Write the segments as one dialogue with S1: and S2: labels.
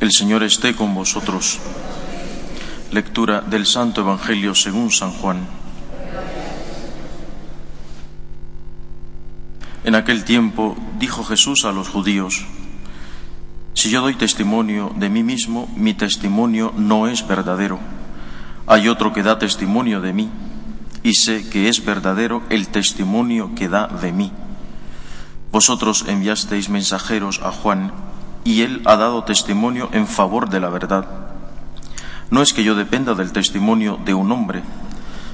S1: El Señor esté con vosotros. Lectura del Santo Evangelio según San Juan. En aquel tiempo dijo Jesús a los judíos, Si yo doy testimonio de mí mismo, mi testimonio no es verdadero. Hay otro que da testimonio de mí, y sé que es verdadero el testimonio que da de mí. Vosotros enviasteis mensajeros a Juan, y él ha dado testimonio en favor de la verdad. No es que yo dependa del testimonio de un hombre.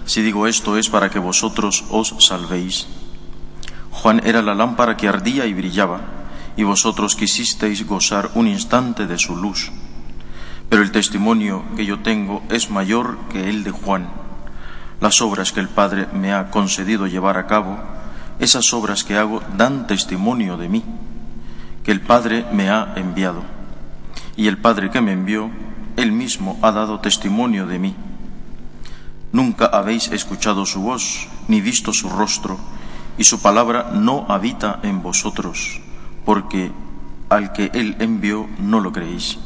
S1: Si digo esto es para que vosotros os salvéis. Juan era la lámpara que ardía y brillaba, y vosotros quisisteis gozar un instante de su luz. Pero el testimonio que yo tengo es mayor que el de Juan. Las obras que el Padre me ha concedido llevar a cabo, esas obras que hago dan testimonio de mí que el Padre me ha enviado. Y el Padre que me envió, él mismo ha dado testimonio de mí. Nunca habéis escuchado su voz, ni visto su rostro, y su palabra no habita en vosotros, porque al que él envió no lo creéis.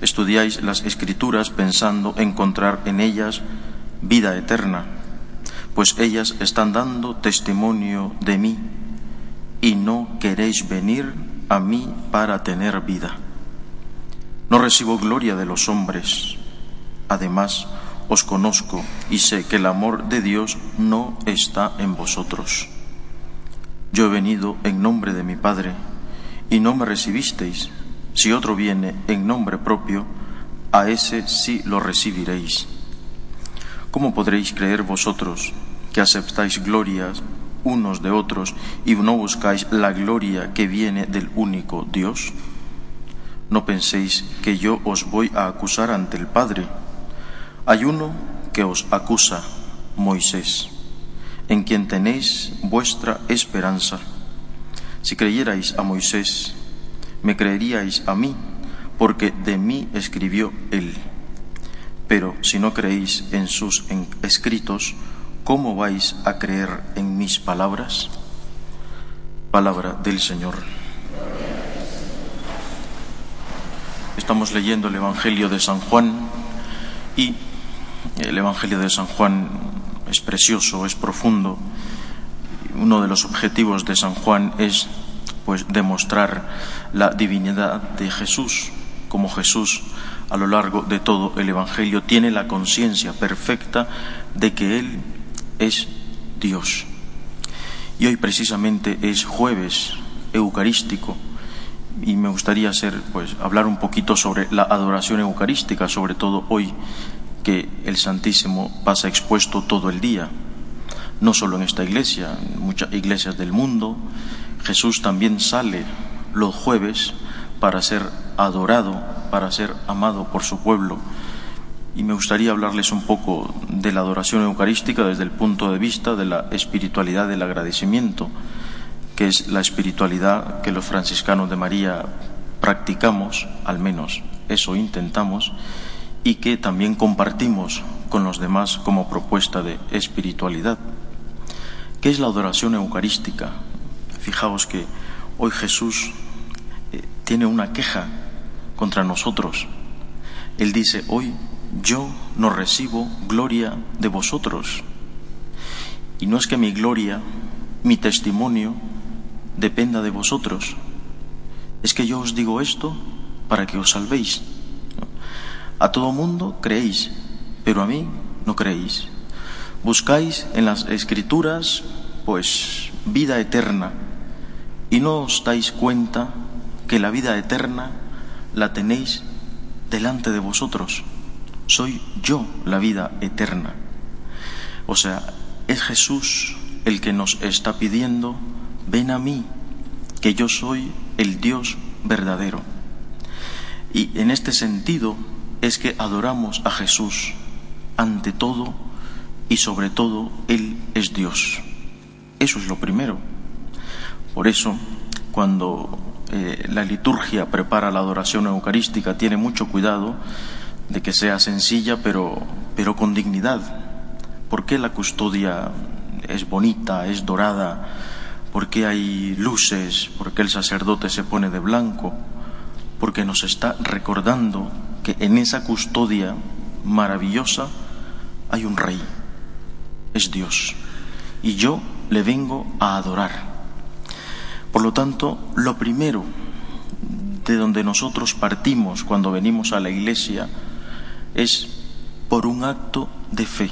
S1: Estudiáis las escrituras pensando encontrar en ellas vida eterna, pues ellas están dando testimonio de mí, y no queréis venir a mí para tener vida. No recibo gloria de los hombres. Además, os conozco y sé que el amor de Dios no está en vosotros. Yo he venido en nombre de mi Padre y no me recibisteis. Si otro viene en nombre propio, a ese sí lo recibiréis. ¿Cómo podréis creer vosotros que aceptáis glorias unos de otros y no buscáis la gloria que viene del único Dios? No penséis que yo os voy a acusar ante el Padre. Hay uno que os acusa, Moisés, en quien tenéis vuestra esperanza. Si creyerais a Moisés, me creeríais a mí, porque de mí escribió él. Pero si no creéis en sus escritos, ¿cómo vais a creer en mis palabras? Palabra del Señor. Estamos leyendo el Evangelio de San Juan y el Evangelio de San Juan es precioso, es profundo. Uno de los objetivos de San Juan es pues demostrar la divinidad de Jesús, como Jesús a lo largo de todo el Evangelio tiene la conciencia perfecta de que Él es Dios. Y hoy precisamente es jueves eucarístico y me gustaría hacer, pues, hablar un poquito sobre la adoración eucarística, sobre todo hoy que el Santísimo pasa expuesto todo el día, no solo en esta iglesia, en muchas iglesias del mundo. Jesús también sale los jueves para ser adorado, para ser amado por su pueblo y me gustaría hablarles un poco de la adoración eucarística desde el punto de vista de la espiritualidad del agradecimiento, que es la espiritualidad que los franciscanos de María practicamos, al menos eso intentamos, y que también compartimos con los demás como propuesta de espiritualidad. ¿Qué es la adoración eucarística? Fijaos que hoy Jesús eh, tiene una queja contra nosotros. Él dice, hoy yo no recibo gloria de vosotros. Y no es que mi gloria, mi testimonio, dependa de vosotros. Es que yo os digo esto para que os salvéis. A todo mundo creéis, pero a mí no creéis. Buscáis en las escrituras, pues, vida eterna, y no os dais cuenta que la vida eterna la tenéis delante de vosotros soy yo la vida eterna. O sea, es Jesús el que nos está pidiendo, ven a mí, que yo soy el Dios verdadero. Y en este sentido es que adoramos a Jesús ante todo y sobre todo Él es Dios. Eso es lo primero. Por eso, cuando eh, la liturgia prepara la adoración eucarística, tiene mucho cuidado de que sea sencilla pero, pero con dignidad. ¿Por qué la custodia es bonita, es dorada? ¿Por qué hay luces? ¿Por qué el sacerdote se pone de blanco? porque nos está recordando que en esa custodia maravillosa hay un rey, es Dios, y yo le vengo a adorar. Por lo tanto, lo primero de donde nosotros partimos cuando venimos a la iglesia es por un acto de fe.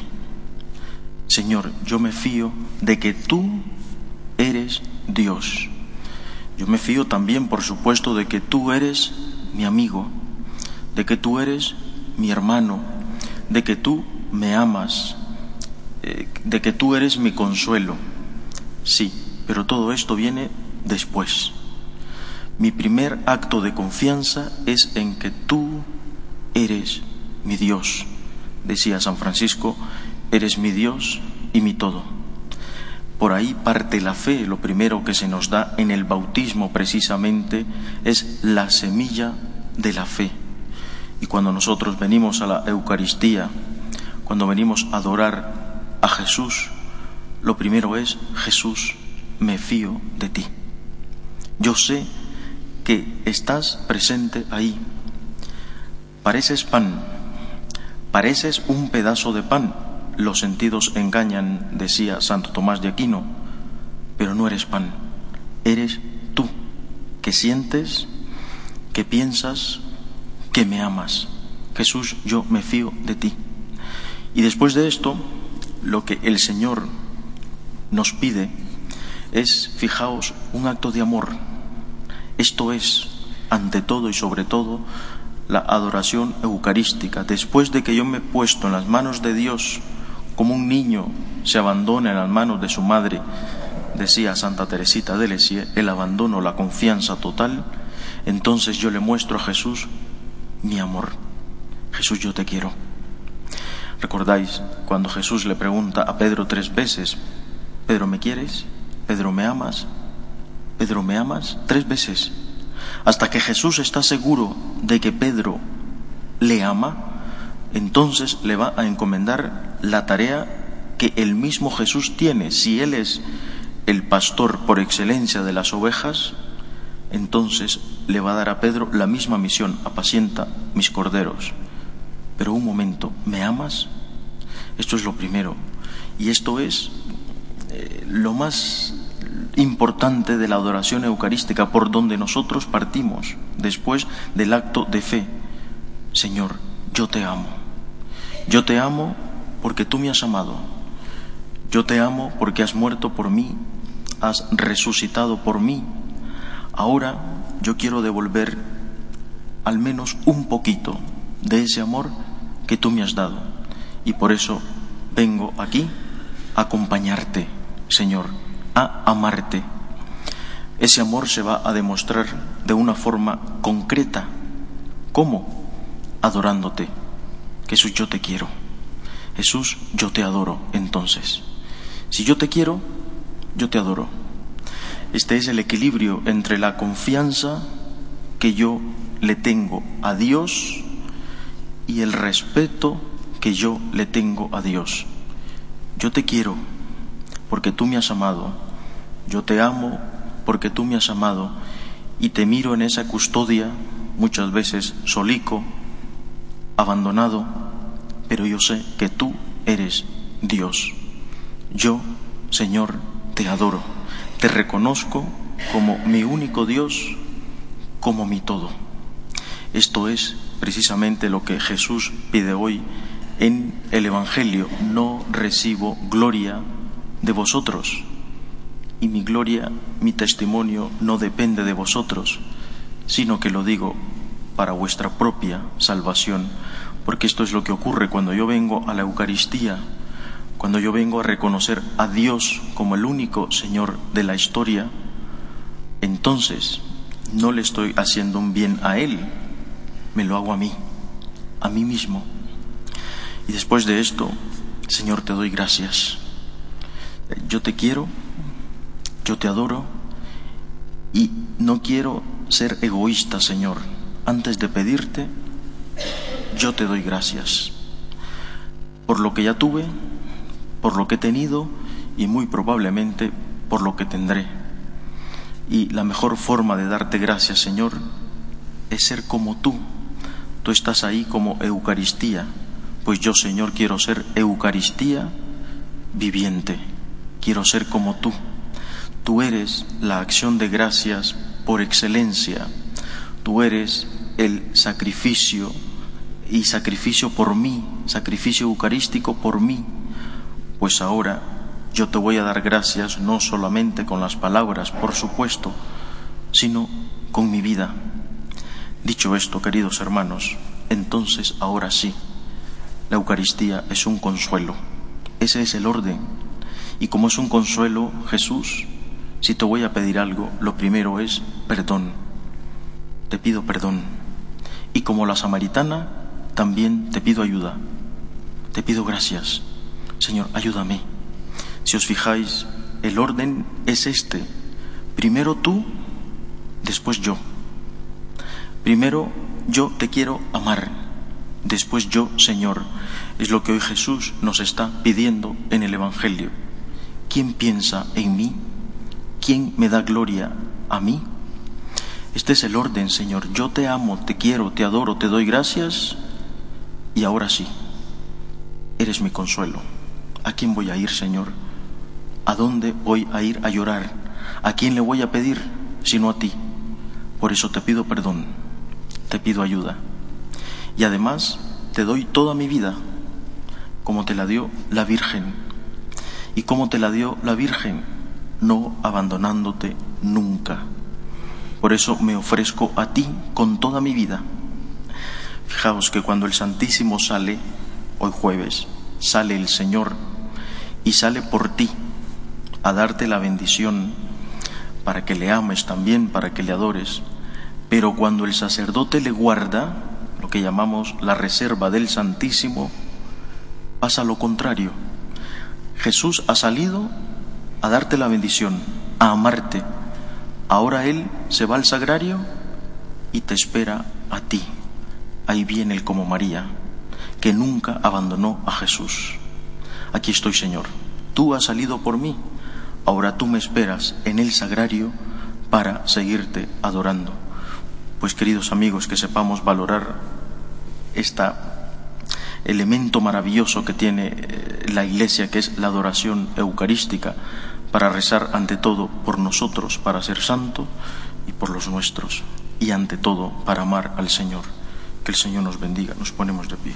S1: Señor, yo me fío de que tú eres Dios. Yo me fío también, por supuesto, de que tú eres mi amigo, de que tú eres mi hermano, de que tú me amas, eh, de que tú eres mi consuelo. Sí, pero todo esto viene después. Mi primer acto de confianza es en que tú eres mi Dios. Decía San Francisco, eres mi Dios y mi todo. Por ahí parte la fe, lo primero que se nos da en el bautismo precisamente es la semilla de la fe. Y cuando nosotros venimos a la Eucaristía, cuando venimos a adorar a Jesús, lo primero es, Jesús, me fío de ti. Yo sé que estás presente ahí. Pareces pan, pareces un pedazo de pan. Los sentidos engañan, decía Santo Tomás de Aquino, pero no eres pan, eres tú, que sientes, que piensas, que me amas. Jesús, yo me fío de ti. Y después de esto, lo que el Señor nos pide es, fijaos, un acto de amor. Esto es, ante todo y sobre todo, la adoración eucarística. Después de que yo me he puesto en las manos de Dios, como un niño se abandona en las manos de su madre, decía Santa Teresita de Lisieux, el abandono, la confianza total, entonces yo le muestro a Jesús mi amor. Jesús, yo te quiero. ¿Recordáis cuando Jesús le pregunta a Pedro tres veces, Pedro, ¿me quieres? Pedro, ¿me amas? Pedro, ¿me amas? Tres veces. Hasta que Jesús está seguro de que Pedro le ama, entonces le va a encomendar la tarea que el mismo Jesús tiene. Si Él es el pastor por excelencia de las ovejas, entonces le va a dar a Pedro la misma misión, apacienta mis corderos. Pero un momento, ¿me amas? Esto es lo primero. Y esto es eh, lo más importante de la adoración eucarística, por donde nosotros partimos después del acto de fe. Señor, yo te amo. Yo te amo porque tú me has amado. Yo te amo porque has muerto por mí, has resucitado por mí. Ahora yo quiero devolver al menos un poquito de ese amor que tú me has dado. Y por eso vengo aquí a acompañarte, Señor, a amarte. Ese amor se va a demostrar de una forma concreta. ¿Cómo? Adorándote. Jesús, yo te quiero. Jesús, yo te adoro. Entonces, si yo te quiero, yo te adoro. Este es el equilibrio entre la confianza que yo le tengo a Dios y el respeto que yo le tengo a Dios. Yo te quiero porque tú me has amado. Yo te amo porque tú me has amado y te miro en esa custodia, muchas veces solico, abandonado, pero yo sé que tú eres Dios. Yo, Señor, te adoro, te reconozco como mi único Dios, como mi todo. Esto es precisamente lo que Jesús pide hoy en el Evangelio. No recibo gloria de vosotros. Y mi gloria, mi testimonio no depende de vosotros, sino que lo digo para vuestra propia salvación, porque esto es lo que ocurre cuando yo vengo a la Eucaristía, cuando yo vengo a reconocer a Dios como el único Señor de la historia, entonces no le estoy haciendo un bien a Él, me lo hago a mí, a mí mismo. Y después de esto, Señor, te doy gracias yo te quiero, yo te adoro y no quiero ser egoísta, Señor. Antes de pedirte, yo te doy gracias por lo que ya tuve, por lo que he tenido y muy probablemente por lo que tendré. Y la mejor forma de darte gracias, Señor, es ser como tú. Tú estás ahí como Eucaristía. Pues yo, Señor, quiero ser Eucaristía viviente. Quiero ser como tú. Tú eres la acción de gracias por excelencia. Tú eres el sacrificio y sacrificio por mí, sacrificio eucarístico por mí. Pues ahora yo te voy a dar gracias no solamente con las palabras, por supuesto, sino con mi vida. Dicho esto, queridos hermanos, entonces ahora sí, la Eucaristía es un consuelo. Ese es el orden. Y como es un consuelo, Jesús, si te voy a pedir algo, lo primero es perdón. Te pido perdón. Y como la samaritana, también te pido ayuda. Te pido gracias. Señor, ayúdame. Si os fijáis, el orden es este. Primero tú, después yo. Primero yo te quiero amar, después yo, Señor. Es lo que hoy Jesús nos está pidiendo en el Evangelio. ¿Quién piensa en mí? ¿Quién me da gloria a mí? Este es el orden, Señor. Yo te amo, te quiero, te adoro, te doy gracias. Y ahora sí, eres mi consuelo. ¿A quién voy a ir, Señor? ¿A dónde voy a ir a llorar? ¿A quién le voy a pedir sino a ti? Por eso te pido perdón, te pido ayuda. Y además te doy toda mi vida, como te la dio la Virgen. ¿Y como te la dio la Virgen? No abandonándote nunca. Por eso me ofrezco a ti con toda mi vida. Fijaos que cuando el Santísimo sale, hoy jueves, sale el Señor y sale por ti a darte la bendición para que le ames también, para que le adores. Pero cuando el sacerdote le guarda, lo que llamamos la reserva del Santísimo, pasa lo contrario. Jesús ha salido a darte la bendición, a amarte. Ahora Él se va al sagrario y te espera a ti. Ahí viene Él como María, que nunca abandonó a Jesús. Aquí estoy, Señor. Tú has salido por mí. Ahora tú me esperas en el sagrario para seguirte adorando. Pues queridos amigos, que sepamos valorar este elemento maravilloso que tiene eh, la Iglesia, que es la adoración eucarística, para rezar ante todo por nosotros, para ser santo y por los nuestros, y ante todo para amar al Señor. Que el Señor nos bendiga. Nos ponemos de pie.